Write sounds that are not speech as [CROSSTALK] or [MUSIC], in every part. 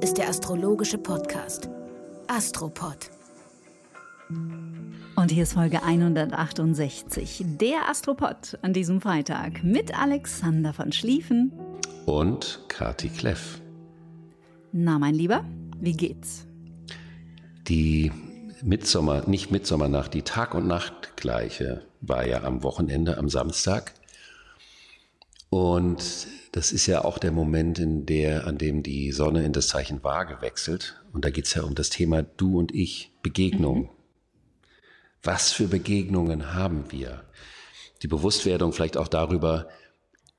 Ist der astrologische Podcast Astropod. Und hier ist Folge 168, der Astropod an diesem Freitag mit Alexander von Schlieffen und Kati Kleff. Na, mein Lieber, wie geht's? Die Mitsommer, nicht Mitsommernacht, die Tag- und Nachtgleiche war ja am Wochenende, am Samstag. Und das ist ja auch der Moment, in der, an dem die Sonne in das Zeichen Waage wechselt. Und da geht es ja um das Thema Du und ich, Begegnung. Mhm. Was für Begegnungen haben wir? Die Bewusstwerdung vielleicht auch darüber,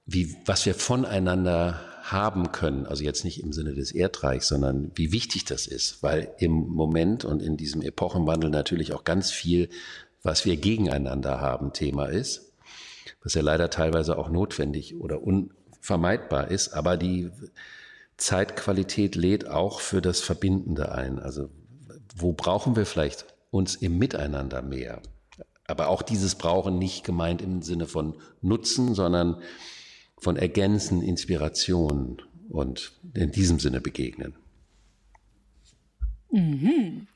wie, was wir voneinander haben können. Also jetzt nicht im Sinne des Erdreichs, sondern wie wichtig das ist, weil im Moment und in diesem Epochenwandel natürlich auch ganz viel, was wir gegeneinander haben, Thema ist, was ja leider teilweise auch notwendig oder unvermeidbar ist, aber die Zeitqualität lädt auch für das Verbindende ein. Also wo brauchen wir vielleicht uns im Miteinander mehr? Aber auch dieses Brauchen nicht gemeint im Sinne von Nutzen, sondern von Ergänzen, Inspiration und in diesem Sinne begegnen. Mhm.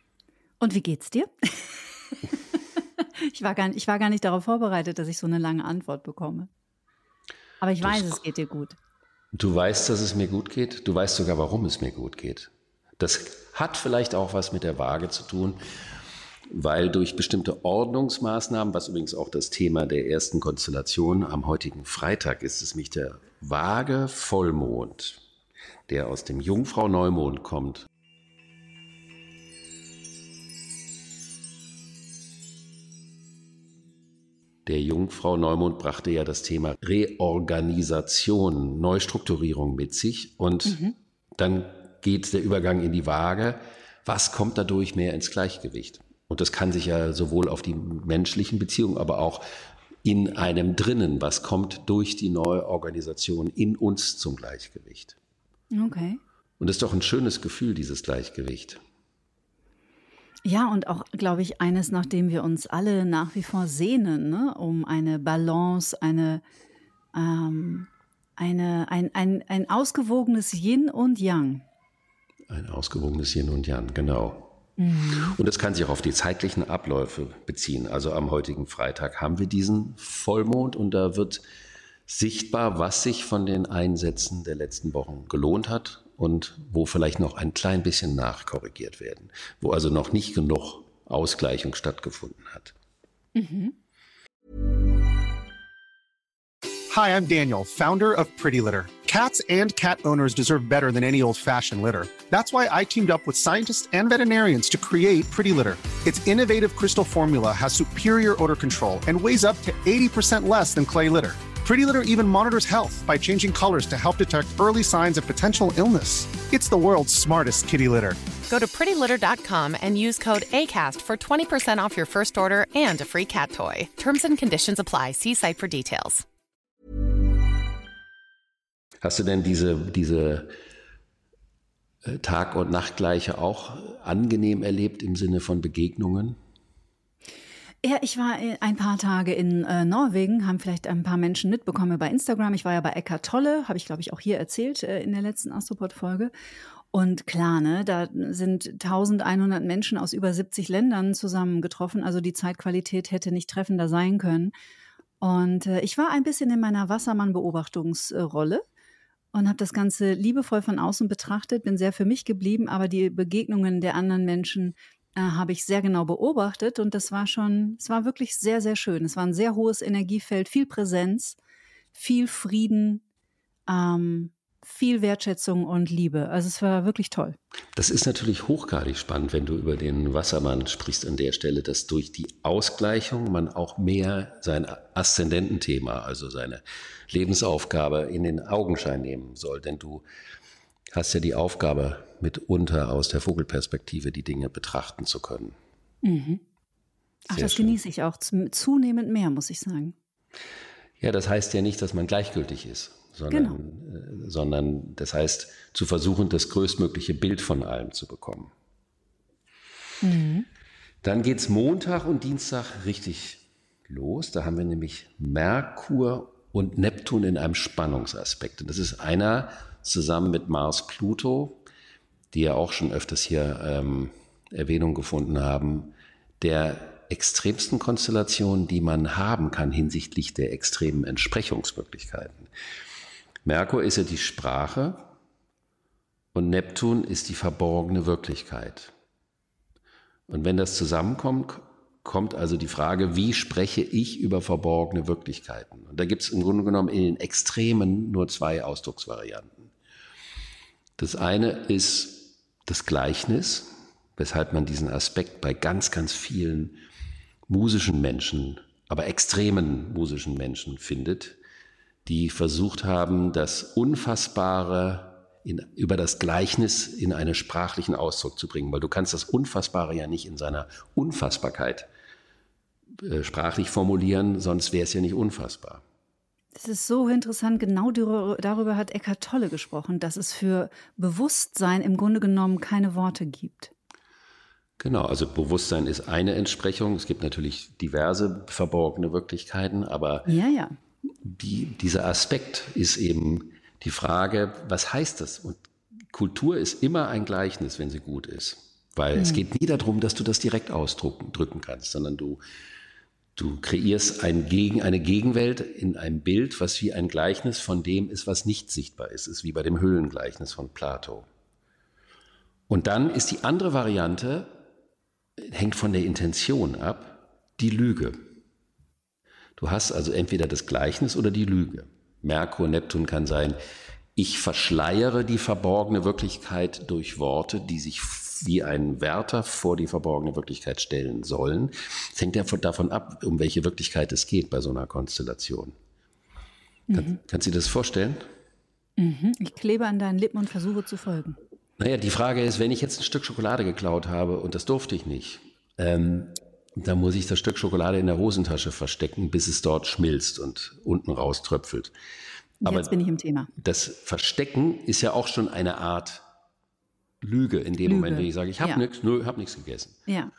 Und wie geht's dir? [LAUGHS] ich, war gar, ich war gar nicht darauf vorbereitet, dass ich so eine lange Antwort bekomme. Aber ich weiß, es geht dir gut. Du weißt, dass es mir gut geht. Du weißt sogar, warum es mir gut geht. Das hat vielleicht auch was mit der Waage zu tun weil durch bestimmte Ordnungsmaßnahmen, was übrigens auch das Thema der ersten Konstellation am heutigen Freitag ist, ist nämlich der vage Vollmond, der aus dem Jungfrau-Neumond kommt. Der Jungfrau-Neumond brachte ja das Thema Reorganisation, Neustrukturierung mit sich und mhm. dann geht der Übergang in die Waage. Was kommt dadurch mehr ins Gleichgewicht? Und das kann sich ja sowohl auf die menschlichen Beziehungen, aber auch in einem drinnen, was kommt durch die neue Organisation in uns zum Gleichgewicht. Okay. Und das ist doch ein schönes Gefühl, dieses Gleichgewicht. Ja, und auch, glaube ich, eines, nach dem wir uns alle nach wie vor sehnen, ne? um eine Balance, eine, ähm, eine, ein, ein, ein ausgewogenes Yin und Yang. Ein ausgewogenes Yin und Yang, genau. Mhm. Und das kann sich auch auf die zeitlichen Abläufe beziehen. Also am heutigen Freitag haben wir diesen Vollmond und da wird sichtbar, was sich von den Einsätzen der letzten Wochen gelohnt hat und wo vielleicht noch ein klein bisschen nachkorrigiert werden, wo also noch nicht genug Ausgleichung stattgefunden hat. Mhm. Hi, I'm Daniel, Founder of Pretty Litter. Cats and cat owners deserve better than any old-fashioned litter. That's why I teamed up with scientists and veterinarians to create Pretty Litter. Its innovative crystal formula has superior odor control and weighs up to 80% less than clay litter. Pretty Litter even monitors health by changing colors to help detect early signs of potential illness. It's the world's smartest kitty litter. Go to prettylitter.com and use code ACAST for 20% off your first order and a free cat toy. Terms and conditions apply. See site for details. Hast du denn diese, diese äh, Tag- und Nachtgleiche auch angenehm erlebt im Sinne von Begegnungen? Ja, ich war äh, ein paar Tage in äh, Norwegen, haben vielleicht ein paar Menschen mitbekommen bei Instagram. Ich war ja bei Eckart Tolle, habe ich glaube ich auch hier erzählt äh, in der letzten Astropod-Folge. Und klar, ne, da sind 1100 Menschen aus über 70 Ländern zusammengetroffen. Also die Zeitqualität hätte nicht treffender sein können. Und äh, ich war ein bisschen in meiner Wassermann-Beobachtungsrolle und habe das Ganze liebevoll von außen betrachtet, bin sehr für mich geblieben, aber die Begegnungen der anderen Menschen äh, habe ich sehr genau beobachtet und das war schon, es war wirklich sehr, sehr schön. Es war ein sehr hohes Energiefeld, viel Präsenz, viel Frieden, ähm, viel Wertschätzung und Liebe. Also es war wirklich toll. Das ist natürlich hochgradig spannend, wenn du über den Wassermann sprichst an der Stelle, dass durch die Ausgleichung man auch mehr sein Aszendententhema, also seine Lebensaufgabe in den Augenschein nehmen soll. Denn du hast ja die Aufgabe, mitunter aus der Vogelperspektive die Dinge betrachten zu können. Mhm. Ach, das schön. genieße ich auch zunehmend mehr, muss ich sagen. Ja, das heißt ja nicht, dass man gleichgültig ist sondern, genau. äh, sondern das heißt, zu versuchen, das größtmögliche Bild von allem zu bekommen. Mhm. Dann geht es Montag und Dienstag richtig los. Da haben wir nämlich Merkur und Neptun in einem Spannungsaspekt. Und das ist einer zusammen mit Mars Pluto, die ja auch schon öfters hier ähm, Erwähnung gefunden haben, der extremsten Konstellationen, die man haben kann hinsichtlich der extremen Entsprechungsmöglichkeiten. Merkur ist ja die Sprache und Neptun ist die verborgene Wirklichkeit. Und wenn das zusammenkommt, kommt also die Frage, wie spreche ich über verborgene Wirklichkeiten? Und da gibt es im Grunde genommen in den Extremen nur zwei Ausdrucksvarianten. Das eine ist das Gleichnis, weshalb man diesen Aspekt bei ganz, ganz vielen musischen Menschen, aber extremen musischen Menschen findet, die versucht haben, das Unfassbare in, über das Gleichnis in einen sprachlichen Ausdruck zu bringen, weil du kannst das Unfassbare ja nicht in seiner Unfassbarkeit sprachlich formulieren, sonst wäre es ja nicht unfassbar. Das ist so interessant. Genau darüber hat Eckhart Tolle gesprochen, dass es für Bewusstsein im Grunde genommen keine Worte gibt. Genau, also Bewusstsein ist eine Entsprechung. Es gibt natürlich diverse verborgene Wirklichkeiten, aber ja, ja. Die, dieser Aspekt ist eben die Frage, was heißt das? Und Kultur ist immer ein Gleichnis, wenn sie gut ist. Weil mhm. es geht nie darum, dass du das direkt ausdrücken kannst, sondern du, du kreierst ein Gegen, eine Gegenwelt in einem Bild, was wie ein Gleichnis von dem ist, was nicht sichtbar ist. Ist wie bei dem Höhlengleichnis von Plato. Und dann ist die andere Variante, hängt von der Intention ab, die Lüge. Du hast also entweder das Gleichnis oder die Lüge. Merkur, Neptun kann sein, ich verschleiere die verborgene Wirklichkeit durch Worte, die sich wie ein Wärter vor die verborgene Wirklichkeit stellen sollen. Es hängt ja davon ab, um welche Wirklichkeit es geht bei so einer Konstellation. Mhm. Kann, kannst du dir das vorstellen? Mhm. Ich klebe an deinen Lippen und versuche zu folgen. Naja, die Frage ist, wenn ich jetzt ein Stück Schokolade geklaut habe und das durfte ich nicht, ähm, dann muss ich das Stück Schokolade in der Hosentasche verstecken, bis es dort schmilzt und unten rauströpfelt. Aber Jetzt bin ich im Thema. Das Verstecken ist ja auch schon eine Art Lüge in dem Lüge. Moment, wenn ich sage, ich habe ja. nichts, nö, habe nichts gegessen. Ja.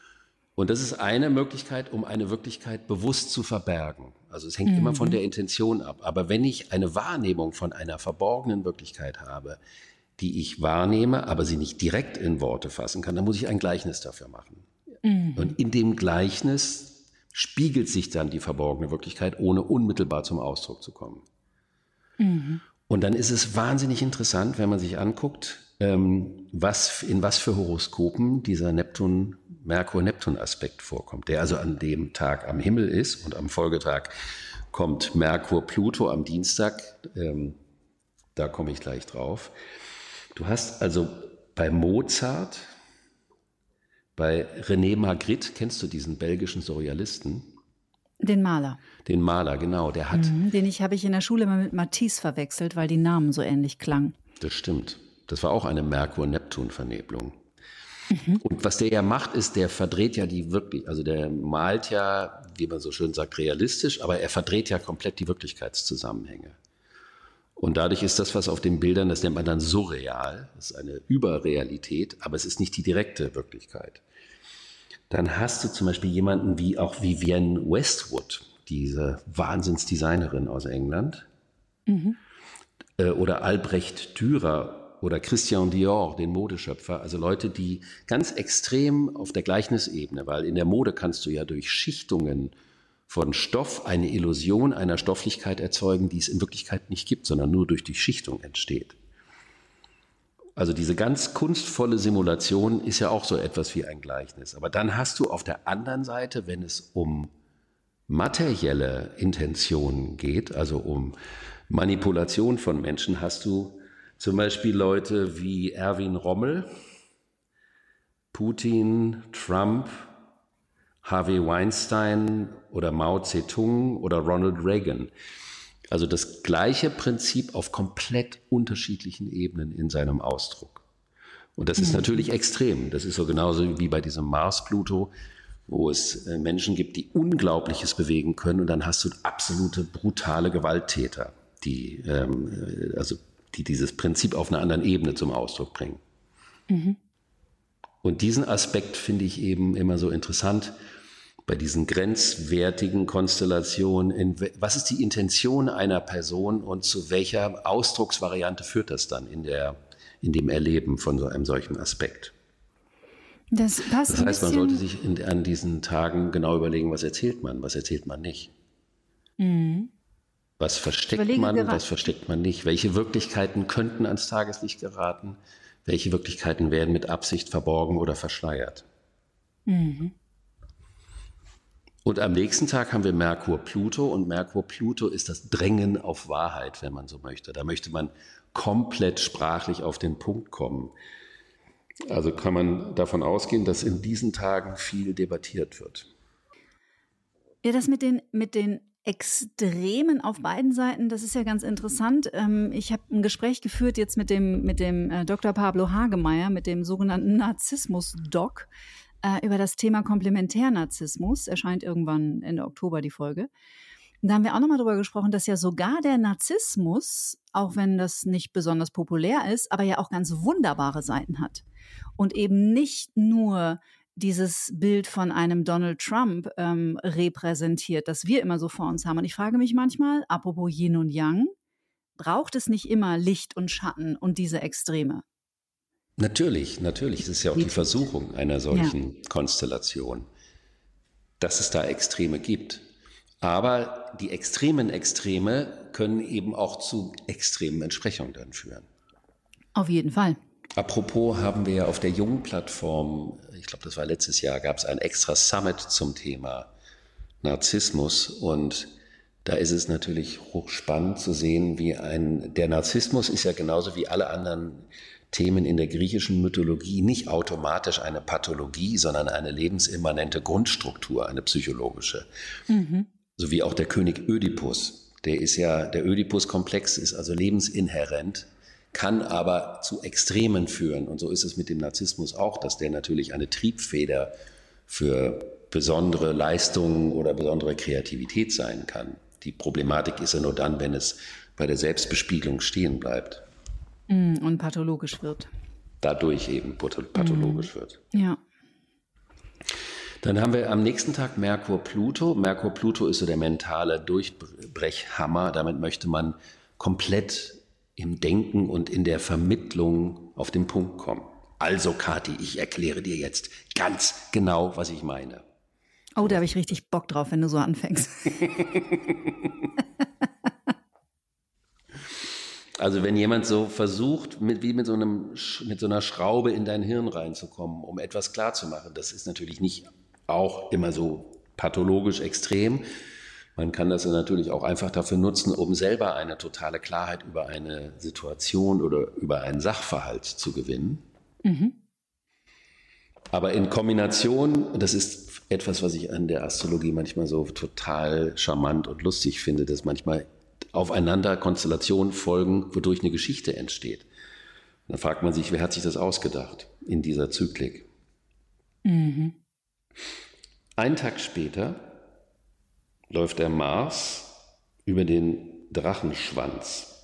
Und das ist eine Möglichkeit, um eine Wirklichkeit bewusst zu verbergen. Also es hängt mhm. immer von der Intention ab. Aber wenn ich eine Wahrnehmung von einer verborgenen Wirklichkeit habe, die ich wahrnehme, aber sie nicht direkt in Worte fassen kann, dann muss ich ein Gleichnis dafür machen. Mhm. Und in dem Gleichnis spiegelt sich dann die verborgene Wirklichkeit, ohne unmittelbar zum Ausdruck zu kommen. Mhm. Und dann ist es wahnsinnig interessant, wenn man sich anguckt, ähm, was, in was für Horoskopen dieser Neptun, Merkur-Neptun-Aspekt vorkommt, der also an dem Tag am Himmel ist und am Folgetag kommt Merkur-Pluto am Dienstag. Ähm, da komme ich gleich drauf. Du hast also bei Mozart, bei René Magritte, kennst du diesen belgischen Surrealisten? Den Maler. Den Maler, genau. Der hat. Mhm, den ich habe ich in der Schule immer mit Matisse verwechselt, weil die Namen so ähnlich klangen. Das stimmt. Das war auch eine Merkur-Neptun-Vernebelung. Mhm. Und was der ja macht, ist, der verdreht ja die wirklich, also der malt ja, wie man so schön sagt, realistisch, aber er verdreht ja komplett die Wirklichkeitszusammenhänge. Und dadurch ist das, was auf den Bildern, das nennt man dann surreal, das ist eine Überrealität, aber es ist nicht die direkte Wirklichkeit. Dann hast du zum Beispiel jemanden wie auch Vivienne Westwood, diese Wahnsinnsdesignerin aus England, mhm. Äh, oder Albrecht Dürer oder Christian Dior, den Modeschöpfer, also Leute, die ganz extrem auf der Gleichnisebene, weil in der Mode kannst du ja durch Schichtungen von Stoff eine Illusion einer Stofflichkeit erzeugen, die es in Wirklichkeit nicht gibt, sondern nur durch die Schichtung entsteht. Also diese ganz kunstvolle Simulation ist ja auch so etwas wie ein Gleichnis. Aber dann hast du auf der anderen Seite, wenn es um materielle Intentionen geht, also um Manipulation von Menschen, hast du zum Beispiel Leute wie Erwin Rommel, Putin, Trump, Harvey Weinstein oder Mao Zedong oder Ronald Reagan. Also das gleiche Prinzip auf komplett unterschiedlichen Ebenen in seinem Ausdruck. Und das ist mhm. natürlich extrem. Das ist so genauso wie bei diesem Mars-Pluto, wo es äh, Menschen gibt, die Unglaubliches bewegen können und dann hast du absolute brutale Gewalttäter, die, ähm, äh, also, die dieses Prinzip auf einer anderen Ebene zum Ausdruck bringen. Mhm. Und diesen Aspekt finde ich eben immer so interessant, bei diesen grenzwertigen Konstellationen, in, was ist die Intention einer Person und zu welcher Ausdrucksvariante führt das dann in der, in dem Erleben von so einem solchen Aspekt. Das, passt das heißt, man sollte sich in, an diesen Tagen genau überlegen, was erzählt man, was erzählt man nicht. Mhm. Was versteckt man, was versteckt man nicht? Welche Wirklichkeiten könnten ans Tageslicht geraten? Welche Wirklichkeiten werden mit Absicht verborgen oder verschleiert? Mhm. Und am nächsten Tag haben wir Merkur-Pluto und Merkur-Pluto ist das Drängen auf Wahrheit, wenn man so möchte. Da möchte man komplett sprachlich auf den Punkt kommen. Also kann man davon ausgehen, dass in diesen Tagen viel debattiert wird. Ja, das mit den, mit den Extremen auf beiden Seiten, das ist ja ganz interessant. Ähm, ich habe ein Gespräch geführt jetzt mit dem, mit dem äh, Dr. Pablo Hagemeyer, mit dem sogenannten Narzissmus-Doc, äh, über das Thema Komplementärnarzissmus. Erscheint irgendwann Ende Oktober die Folge. Und da haben wir auch nochmal drüber gesprochen, dass ja sogar der Narzissmus, auch wenn das nicht besonders populär ist, aber ja auch ganz wunderbare Seiten hat. Und eben nicht nur dieses Bild von einem Donald Trump ähm, repräsentiert, das wir immer so vor uns haben. Und ich frage mich manchmal, apropos Yin und Yang, braucht es nicht immer Licht und Schatten und diese Extreme? Natürlich, natürlich. Es ist ja auch die Versuchung einer solchen ja. Konstellation, dass es da Extreme gibt. Aber die extremen Extreme können eben auch zu extremen Entsprechungen dann führen. Auf jeden Fall. Apropos haben wir auf der Jung-Plattform, ich glaube, das war letztes Jahr, gab es ein extra Summit zum Thema Narzissmus und da ist es natürlich hochspannend zu sehen, wie ein, der Narzissmus ist ja genauso wie alle anderen Themen in der griechischen Mythologie nicht automatisch eine Pathologie, sondern eine lebensimmanente Grundstruktur, eine psychologische. Mhm. So wie auch der König Ödipus. Der ist ja, der Ödipus-Komplex ist also lebensinhärent kann aber zu Extremen führen. Und so ist es mit dem Narzissmus auch, dass der natürlich eine Triebfeder für besondere Leistungen oder besondere Kreativität sein kann. Die Problematik ist ja nur dann, wenn es bei der Selbstbespiegelung stehen bleibt. Mm, und pathologisch wird. Dadurch eben pathologisch mm. wird. Ja. Dann haben wir am nächsten Tag Merkur-Pluto. Merkur-Pluto ist so der mentale Durchbrechhammer. Damit möchte man komplett im Denken und in der Vermittlung auf den Punkt kommen. Also, Kathi, ich erkläre dir jetzt ganz genau, was ich meine. Oh, da habe ich richtig Bock drauf, wenn du so anfängst. [LAUGHS] also, wenn jemand so versucht, mit, wie mit so, einem, mit so einer Schraube in dein Hirn reinzukommen, um etwas klarzumachen, das ist natürlich nicht auch immer so pathologisch extrem, man kann das natürlich auch einfach dafür nutzen, um selber eine totale Klarheit über eine Situation oder über einen Sachverhalt zu gewinnen. Mhm. Aber in Kombination, das ist etwas, was ich an der Astrologie manchmal so total charmant und lustig finde, dass manchmal aufeinander Konstellationen folgen, wodurch eine Geschichte entsteht. dann fragt man sich, wer hat sich das ausgedacht in dieser Zyklik? Mhm. Einen Tag später läuft der Mars über den Drachenschwanz.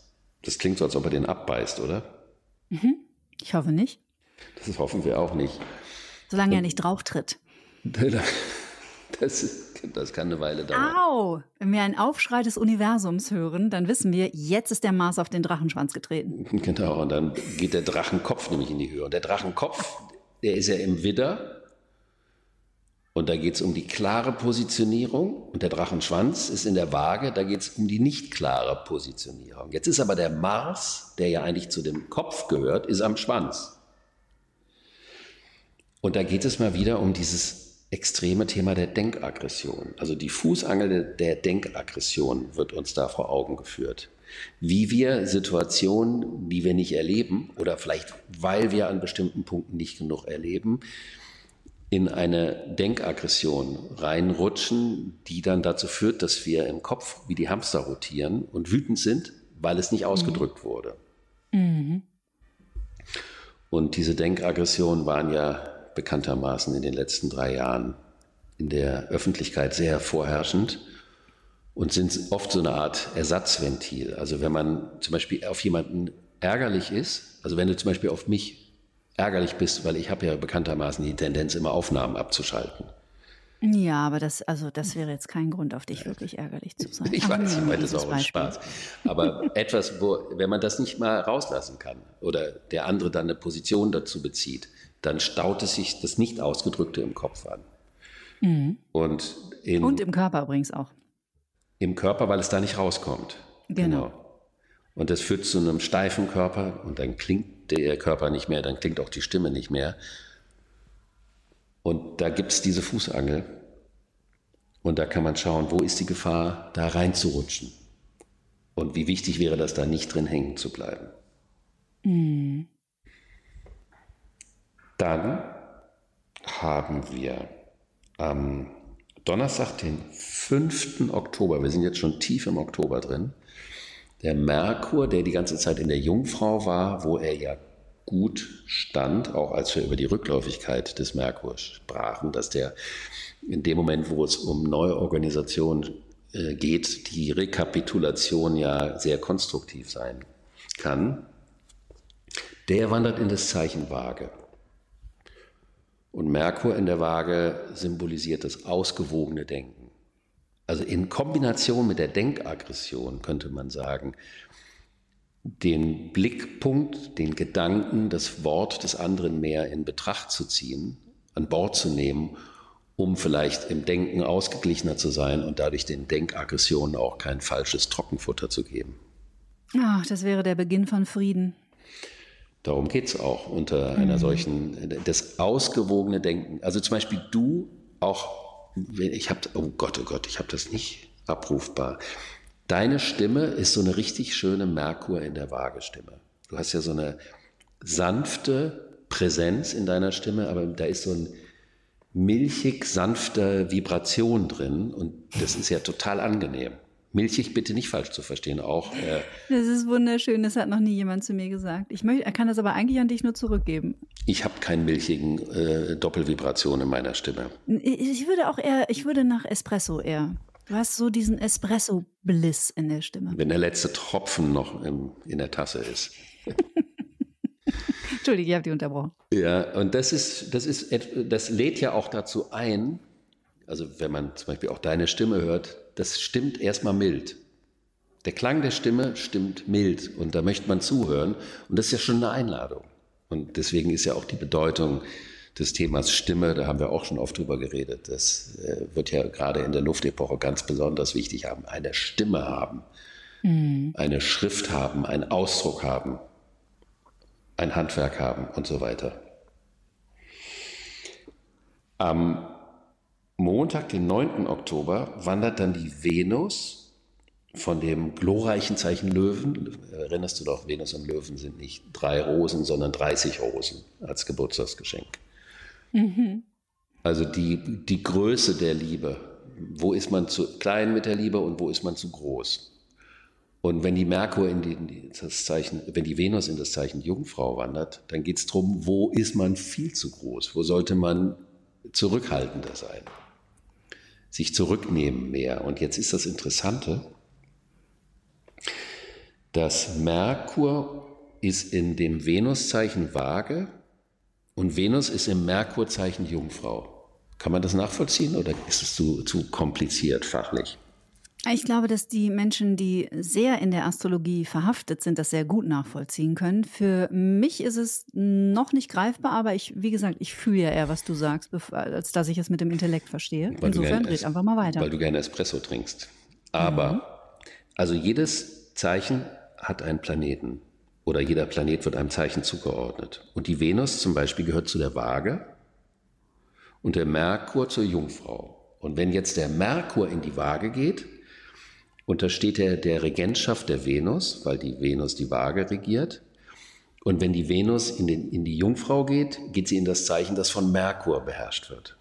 Das klingt so, als ob er den abbeißt, oder? Mhm. Ich hoffe nicht. Das hoffen wir auch nicht. Solange er nicht drauf tritt. [LAUGHS] Das, das kann eine Weile dauern. Au! Wenn wir einen Aufschrei des Universums hören, dann wissen wir, jetzt ist der Mars auf den Drachenschwanz getreten. Genau, und dann geht der Drachenkopf nämlich in die Höhe. Und der Drachenkopf, der ist ja im Widder und da geht es um die klare Positionierung und der Drachenschwanz ist in der Waage, da geht es um die nicht klare Positionierung. Jetzt ist aber der Mars, der ja eigentlich zu dem Kopf gehört, ist am Schwanz. Und da geht es mal wieder um dieses extreme Thema der Denkaggression. Also die Fußangel der Denkaggression wird uns da vor Augen geführt. Wie wir Situationen, die wir nicht erleben oder vielleicht weil wir an bestimmten Punkten nicht genug erleben, in eine Denkaggression reinrutschen, die dann dazu führt, dass wir im Kopf wie die Hamster rotieren und wütend sind, weil es nicht ausgedrückt mhm. wurde. Mhm. Und diese Denkaggressionen waren ja bekanntermaßen in den letzten drei Jahren in der Öffentlichkeit sehr vorherrschend und sind oft so eine Art Ersatzventil. Also wenn man zum Beispiel auf jemanden ärgerlich ist, also wenn du zum Beispiel auf mich ärgerlich bist, weil ich habe ja bekanntermaßen die Tendenz, immer Aufnahmen abzuschalten. Ja, aber das, also das wäre jetzt kein Grund, auf dich wirklich ärgerlich zu sein. [LAUGHS] Ich Aber weiß, ich meine das dieses auch Beispiel. Spaß. Aber [LAUGHS] etwas, wo, wenn man das nicht mal rauslassen kann oder der andere dann eine Position dazu bezieht, dann staut es sich das nicht Ausgedrückte im Kopf an. Und, in, Mhm. Und im Körper übrigens auch. im Körper, weil es da nicht rauskommt. Genau. Und das führt zu einem steifen Körper und dann klingt der Körper nicht mehr, dann klingt auch die Stimme nicht mehr. Und da gibt es diese Fußangel. Und da kann man schauen, wo ist die Gefahr, da reinzurutschen. Und wie wichtig wäre das, da nicht drin hängen zu bleiben. Dann haben wir am Donnerstag, den 5. Oktober, wir sind jetzt schon tief im Oktober drin, der Merkur, der die ganze Zeit in der Jungfrau war, wo er ja gut stand, auch als wir über die Rückläufigkeit des Merkur sprachen, dass der in dem Moment, wo es um neue Organisation äh, geht, die Rekapitulation ja sehr konstruktiv sein kann, der wandert in das Zeichen Waage. Und Merkur in der Waage symbolisiert das ausgewogene Denken. Also in Kombination mit der Denkaggression könnte man sagen, den Blickpunkt, den Gedanken, das Wort des anderen mehr in Betracht zu ziehen, an Bord zu nehmen, um vielleicht im Denken ausgeglichener zu sein und dadurch den Denkaggressionen auch kein falsches Trockenfutter zu geben. Ach, das wäre der Beginn von Frieden. Darum geht es auch unter einer solchen, das ausgewogene Denken. Also zum Beispiel du auch, ich habe, oh Gott, oh Gott, ich habe das nicht abrufbar. Deine Stimme ist so eine richtig schöne Merkur in der Waage-Stimme. Du hast ja so eine sanfte Präsenz in deiner Stimme, aber da ist so ein milchig sanfter Vibration drin und das ist ja total angenehm. Milchig bitte nicht falsch zu verstehen, auch äh, Das ist wunderschön, das hat noch nie jemand zu mir gesagt. Ich möchte, er kann das aber eigentlich an dich nur zurückgeben. ich habe keinen milchigen äh, Doppelvibration in meiner Stimme. Ich würde auch eher, ich würde nach Espresso eher. Du hast so diesen Espresso-Bliss in der Stimme. Wenn der letzte Tropfen noch im, in der Tasse ist. [LAUGHS] Entschuldige, ich habe die unterbrochen. Ja, und das ist, das ist, das lädt ja auch dazu ein, also wenn man zum Beispiel auch deine Stimme hört, das stimmt erstmal mild. Der Klang der Stimme stimmt mild und da möchte man zuhören und das ist ja schon eine Einladung. Und deswegen ist ja auch die Bedeutung des Themas Stimme, da haben wir auch schon oft drüber geredet, das äh, wird ja gerade in der Luftepoche ganz besonders wichtig haben, eine Stimme haben, eine Schrift haben, einen Ausdruck haben, ein Handwerk haben und so weiter. Am Montag, den 9. Oktober, wandert dann die Venus von dem glorreichen Zeichen Löwen. Erinnerst du doch, Venus und Löwen sind nicht drei Rosen, sondern 30 Rosen als Geburtstagsgeschenk. Also die, die Größe der Liebe. Wo ist man zu klein mit der Liebe und wo ist man zu groß? Und wenn die Merkur in die, in die- das Zeichen, wenn die Venus in das Zeichen Jungfrau wandert, dann geht es darum, wo ist man viel zu groß? Wo sollte man zurückhaltender sein? Sich zurücknehmen mehr. Und jetzt ist das Interessante, dass Merkur ist in dem Venuszeichen Waage und Venus ist im Merkurzeichen Jungfrau. Kann man das nachvollziehen oder ist es zu, zu kompliziert fachlich? Ich glaube, dass die Menschen, die sehr in der Astrologie verhaftet sind, das sehr gut nachvollziehen können. Für mich ist es noch nicht greifbar, aber ich, wie gesagt, ich fühle ja eher, was du sagst, als dass ich es mit dem Intellekt verstehe. Weil Insofern red einfach mal weiter. Weil du gerne Espresso trinkst. Aber, also jedes Zeichen hat einen Planeten. Oder jeder Planet wird einem Zeichen zugeordnet. Und die Venus zum Beispiel gehört zu der Waage und der Merkur zur Jungfrau. Und wenn jetzt der Merkur in die Waage geht, untersteht er der Regentschaft der Venus, weil die Venus die Waage regiert. Und wenn die Venus in, den, in die Jungfrau geht, geht sie in das Zeichen, das von Merkur beherrscht wird.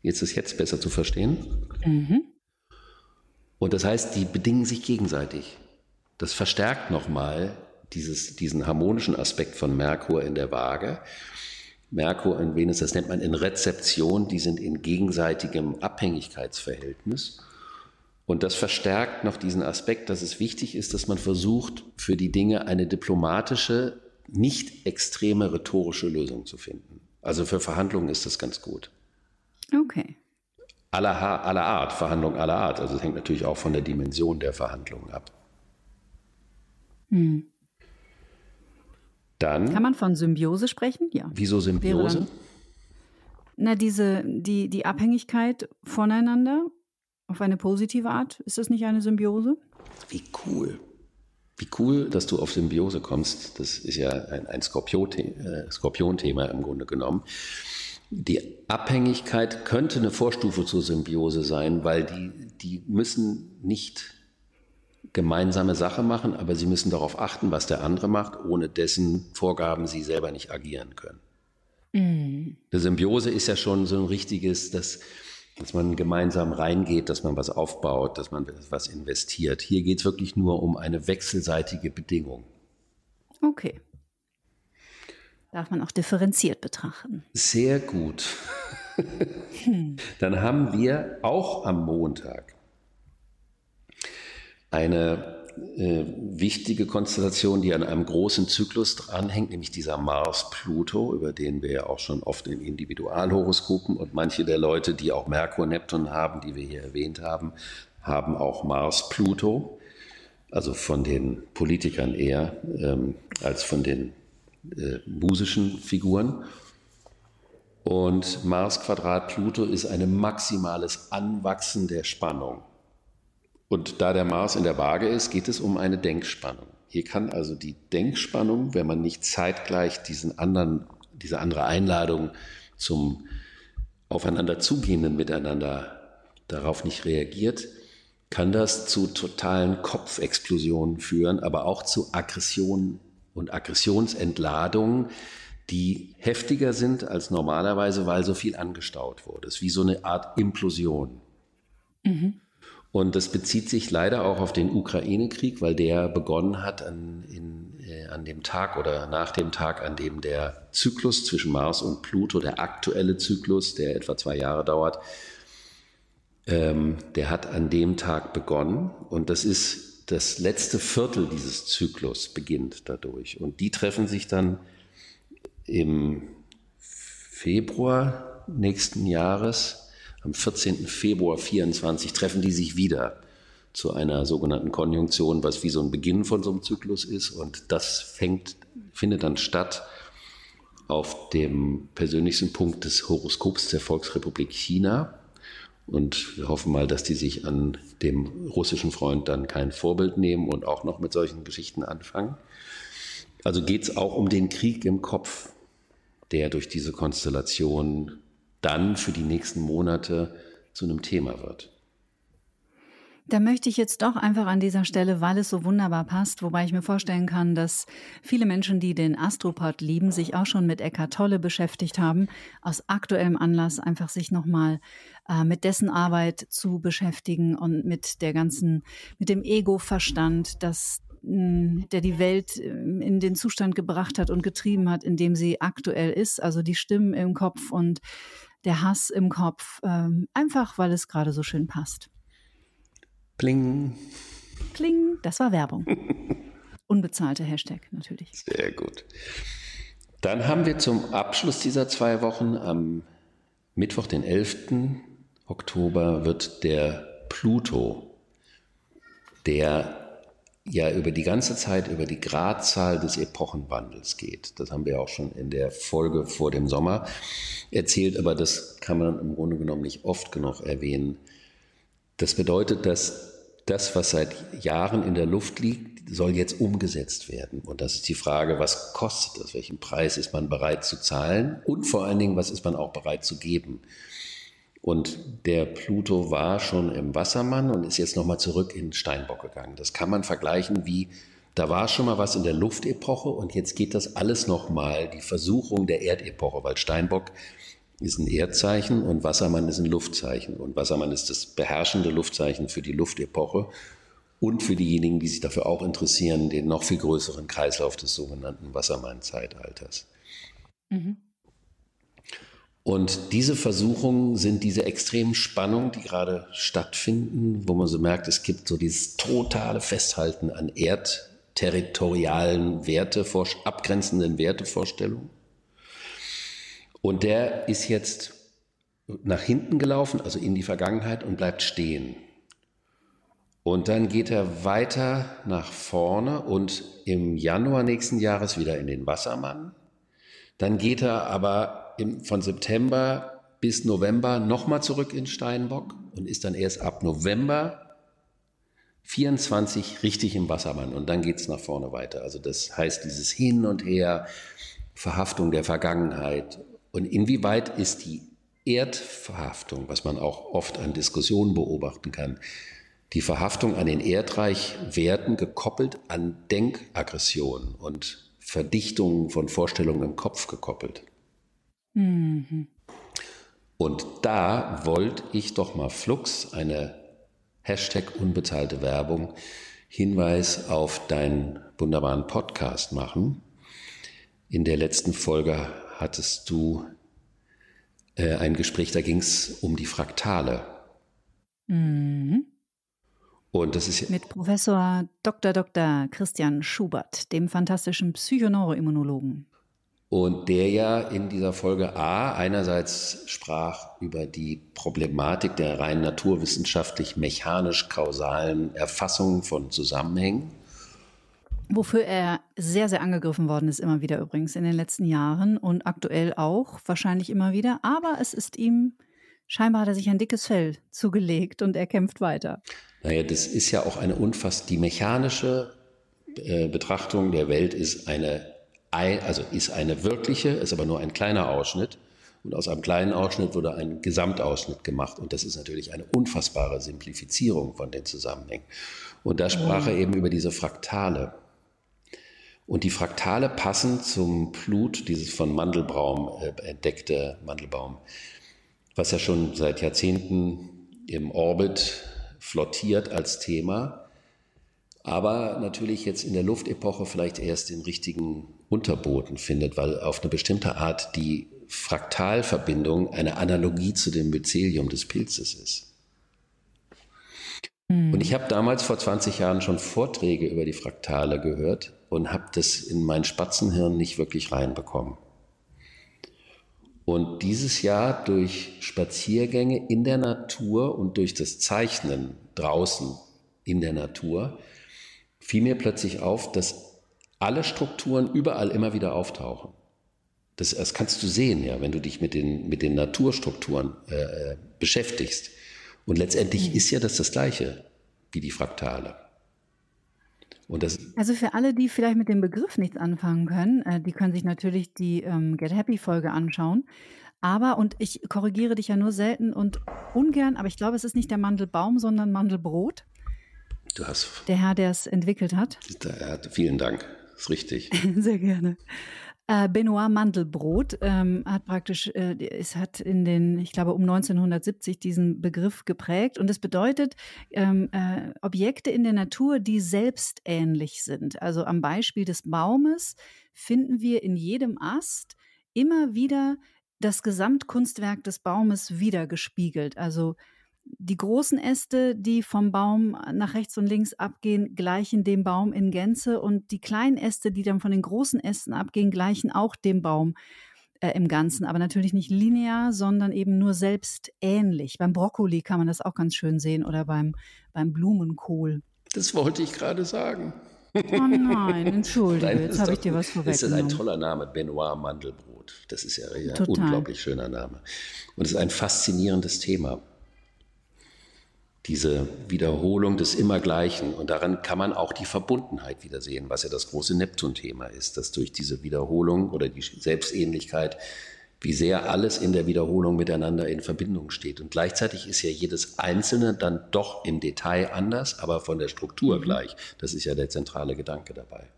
Jetzt ist jetzt besser zu verstehen. Und das heißt, die bedingen sich gegenseitig. Das verstärkt nochmal dieses, diesen harmonischen Aspekt von Merkur in der Waage. Merkur und Venus, das nennt man in Rezeption, die sind in gegenseitigem Abhängigkeitsverhältnis. Und das verstärkt noch diesen Aspekt, dass es wichtig ist, dass man versucht, für die Dinge eine diplomatische, nicht extreme rhetorische Lösung zu finden. Also für Verhandlungen ist das ganz gut. Okay. Aller, aller Art, Verhandlungen aller Art. Also es hängt natürlich auch von der Dimension der Verhandlungen ab. Hm. Dann. Kann man von Symbiose sprechen? Ja. Wieso Symbiose? Na, diese, die, die Abhängigkeit voneinander auf eine positive Art. Ist das nicht eine Symbiose? Wie cool. Wie cool, dass du auf Symbiose kommst. Das ist ja ein, ein äh, Skorpion-Thema im Grunde genommen. Die Abhängigkeit könnte eine Vorstufe zur Symbiose sein, weil die, die müssen nicht gemeinsame Sache machen, aber sie müssen darauf achten, was der andere macht, ohne dessen Vorgaben sie selber nicht agieren können. Mhm. Eine Symbiose ist ja schon so ein richtiges, dass, dass man gemeinsam reingeht, dass man was aufbaut, dass man was investiert. Hier geht es wirklich nur um eine wechselseitige Bedingung. Okay. Darf man auch differenziert betrachten. Sehr gut. Dann haben wir auch am Montag eine äh, wichtige Konstellation, die an einem großen Zyklus dranhängt, nämlich dieser Mars-Pluto, über den wir ja auch schon oft in Individualhoroskopen und manche der Leute, die auch Merkur-Neptun haben, die wir hier erwähnt haben, haben auch Mars-Pluto, also von den Politikern eher ähm, als von den äh, musischen Figuren. Und Mars Quadrat Pluto ist ein maximales Anwachsen der Spannung. Und da der Mars in der Waage ist, geht es um eine Denkspannung. Hier kann also die Denkspannung, wenn man nicht zeitgleich diesen anderen, diese andere Einladung zum aufeinander zugehenden Miteinander darauf nicht reagiert, kann das zu totalen Kopfexplosionen führen, aber auch zu Aggressionen und Aggressionsentladungen, die heftiger sind als normalerweise, weil so viel angestaut wurde. Es ist wie so eine Art Implosion. Mhm. Und das bezieht sich leider auch auf den Ukraine-Krieg, weil der begonnen hat an, in, äh, an dem Tag oder nach dem Tag, an dem der Zyklus zwischen Mars und Pluto, der aktuelle Zyklus, der etwa zwei Jahre dauert, ähm, der hat an dem Tag begonnen. Und das ist das letzte Viertel dieses Zyklus beginnt dadurch. Und die treffen sich dann im Februar nächsten Jahres am 14. Februar 24 treffen die sich wieder zu einer sogenannten Konjunktion, was wie so ein Beginn von so einem Zyklus ist. Und das fängt, findet dann statt auf dem persönlichsten Punkt des Horoskops der Volksrepublik China. Und wir hoffen mal, dass die sich an dem russischen Freund dann kein Vorbild nehmen und auch noch mit solchen Geschichten anfangen. Also geht es auch um den Krieg im Kopf, der durch diese Konstellation dann für die nächsten Monate zu einem Thema wird. Da möchte ich jetzt doch einfach an dieser Stelle, weil es so wunderbar passt, wobei ich mir vorstellen kann, dass viele Menschen, die den Astropod lieben, sich auch schon mit Eckart Tolle beschäftigt haben, aus aktuellem Anlass einfach sich nochmal äh, mit dessen Arbeit zu beschäftigen und mit der ganzen, mit dem Ego-Verstand, das hm, der die Welt ähm, in den Zustand gebracht hat und getrieben hat, in dem sie aktuell ist, also die Stimmen im Kopf und der Hass im Kopf, ähm, einfach weil es gerade so schön passt. Kling. Kling, das war Werbung. [LAUGHS] Unbezahlte Hashtag natürlich. Sehr gut. Dann haben wir zum Abschluss dieser zwei Wochen am Mittwoch, den 11. Oktober, wird der Pluto, der ja über die ganze Zeit über die Gradzahl des Epochenwandels geht. Das haben wir auch schon in der Folge vor dem Sommer erzählt, aber das kann man im Grunde genommen nicht oft genug erwähnen. Das bedeutet, dass das, was seit Jahren in der Luft liegt, soll jetzt umgesetzt werden. Und das ist die Frage, was kostet das? Welchen Preis ist man bereit zu zahlen? Und vor allen Dingen, was ist man auch bereit zu geben? Und der Pluto war schon im Wassermann und ist jetzt nochmal zurück in Steinbock gegangen. Das kann man vergleichen wie, da war schon mal was in der Luftepoche und jetzt geht das alles nochmal, die Versuchung der Erdepoche, weil Steinbock ist ein Erdzeichen und Wassermann ist ein Luftzeichen. Und Wassermann ist das beherrschende Luftzeichen für die Luftepoche und für diejenigen, die sich dafür auch interessieren, den noch viel größeren Kreislauf des sogenannten Wassermann-Zeitalters. Mhm. Und diese Versuchungen sind diese extremen Spannungen, die gerade stattfinden, wo man so merkt, es gibt so dieses totale Festhalten an erdterritorialen Werte, abgrenzenden Wertevorstellungen. Und der ist jetzt nach hinten gelaufen, also in die Vergangenheit und bleibt stehen. Und dann geht er weiter nach vorne und im Januar nächsten Jahres wieder in den Wassermann. Dann geht er aber im, von September bis November nochmal zurück in Steinbock und ist dann erst ab November 24 richtig im Wassermann und dann geht es nach vorne weiter. Also das heißt, dieses Hin und Her, Verhaftung der Vergangenheit und inwieweit ist die Erdverhaftung, was man auch oft an Diskussionen beobachten kann, die Verhaftung an den Erdreichwerten gekoppelt an Denkaggressionen und Verdichtungen von Vorstellungen im Kopf gekoppelt. Mhm. Und da wollte ich doch mal flux eine Hashtag unbezahlte Werbung Hinweis auf deinen wunderbaren Podcast machen. In der letzten Folge hattest du äh, ein Gespräch, da ging es um die Fraktale. Mhm. Und das ist mit Professor Dr. Dr. Christian Schubert, dem fantastischen Psychoneuroimmunologen. Und der ja in dieser Folge A einerseits sprach über die Problematik der rein naturwissenschaftlich mechanisch kausalen Erfassung von Zusammenhängen. Wofür er sehr, sehr angegriffen worden ist, immer wieder übrigens in den letzten Jahren und aktuell auch wahrscheinlich immer wieder. Aber es ist ihm, scheinbar hat er sich ein dickes Fell zugelegt und er kämpft weiter. Naja, das ist ja auch eine unfassbar, die mechanische äh, Betrachtung der Welt ist eine also ist eine wirkliche, ist aber nur ein kleiner Ausschnitt. Und aus einem kleinen Ausschnitt wurde ein Gesamtausschnitt gemacht. Und das ist natürlich eine unfassbare Simplifizierung von den Zusammenhängen. Und da sprach er eben über diese Fraktale. Und die Fraktale passen zum Blut, dieses von Mandelbaum äh, entdeckte Mandelbaum, was ja schon seit Jahrzehnten im Orbit flottiert als Thema aber natürlich jetzt in der Luftepoche vielleicht erst den richtigen Unterboden findet, weil auf eine bestimmte Art die Fraktalverbindung eine Analogie zu dem Mycelium des Pilzes ist. Mhm. Und ich habe damals vor 20 Jahren schon Vorträge über die Fraktale gehört und habe das in mein Spatzenhirn nicht wirklich reinbekommen. Und dieses Jahr durch Spaziergänge in der Natur und durch das Zeichnen draußen in der Natur fiel mir plötzlich auf, dass alle Strukturen überall immer wieder auftauchen. Das, das kannst du sehen, ja, wenn du dich mit den, mit den Naturstrukturen äh, äh beschäftigst. Und letztendlich mhm. ist ja das das Gleiche wie die Fraktale. also für alle, die vielleicht mit dem Begriff nichts anfangen können, äh, die können sich natürlich die ähm, Get Happy Folge anschauen. Aber, und ich korrigiere dich ja nur selten und ungern, aber ich glaube, es ist nicht der Mandelbaum, sondern Mandelbrot. Du hast. Der Herr, der es entwickelt hat. Der, vielen Dank. Das ist richtig. [LAUGHS] Sehr gerne. Äh, Benoit Mandelbrot ähm, hat praktisch, äh, es hat in den, ich glaube, um 1970 diesen Begriff geprägt und es bedeutet ähm, äh, Objekte in der Natur, die selbstähnlich sind. Also am Beispiel des Baumes finden wir in jedem Ast immer wieder das Gesamtkunstwerk des Baumes wiedergespiegelt. Also die großen Äste, die vom Baum nach rechts und links abgehen, gleichen dem Baum in Gänze und die kleinen Äste, die dann von den großen Ästen abgehen, gleichen auch dem Baum äh, im Ganzen, aber natürlich nicht linear, sondern eben nur selbst ähnlich. Beim Brokkoli kann man das auch ganz schön sehen oder beim, beim Blumenkohl. Das wollte ich gerade sagen. Oh nein, [LAUGHS] entschuldige, nein, jetzt habe ich dir was vorweggenommen. Das ist ein toller Name, Benoit Mandelbrot. Das ist ja ein unglaublich schöner Name. Und es ist ein faszinierendes Thema diese Wiederholung des Immergleichen. Und daran kann man auch die Verbundenheit wiedersehen, was ja das große Neptun-Thema ist, dass durch diese Wiederholung oder die Selbstähnlichkeit, wie sehr alles in der Wiederholung miteinander in Verbindung steht. Und gleichzeitig ist ja jedes Einzelne dann doch im Detail anders, aber von der Struktur mhm. gleich. Das ist ja der zentrale Gedanke dabei.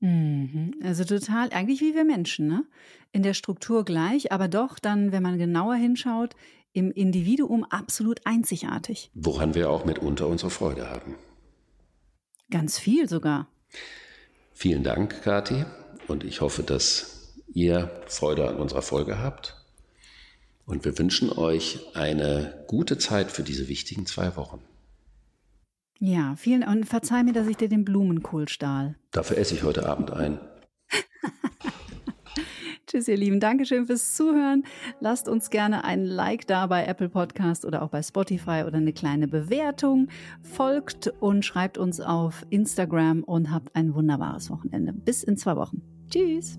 Mhm. Also total, eigentlich wie wir Menschen, ne? In der Struktur gleich, aber doch dann, wenn man genauer hinschaut, im Individuum absolut einzigartig. Woran wir auch mitunter unsere Freude haben. Ganz viel sogar. Vielen Dank, Kathi. Und ich hoffe, dass ihr Freude an unserer Folge habt. Und wir wünschen euch eine gute Zeit für diese wichtigen zwei Wochen. Ja, vielen und verzeih mir, dass ich dir den Blumenkohl stahl. Dafür esse ich heute Abend ein. [LAUGHS] Tschüss, ihr Lieben. Dankeschön fürs Zuhören. Lasst uns gerne ein Like da bei Apple Podcast oder auch bei Spotify oder eine kleine Bewertung. Folgt und schreibt uns auf Instagram und habt ein wunderbares Wochenende. Bis in zwei Wochen. Tschüss.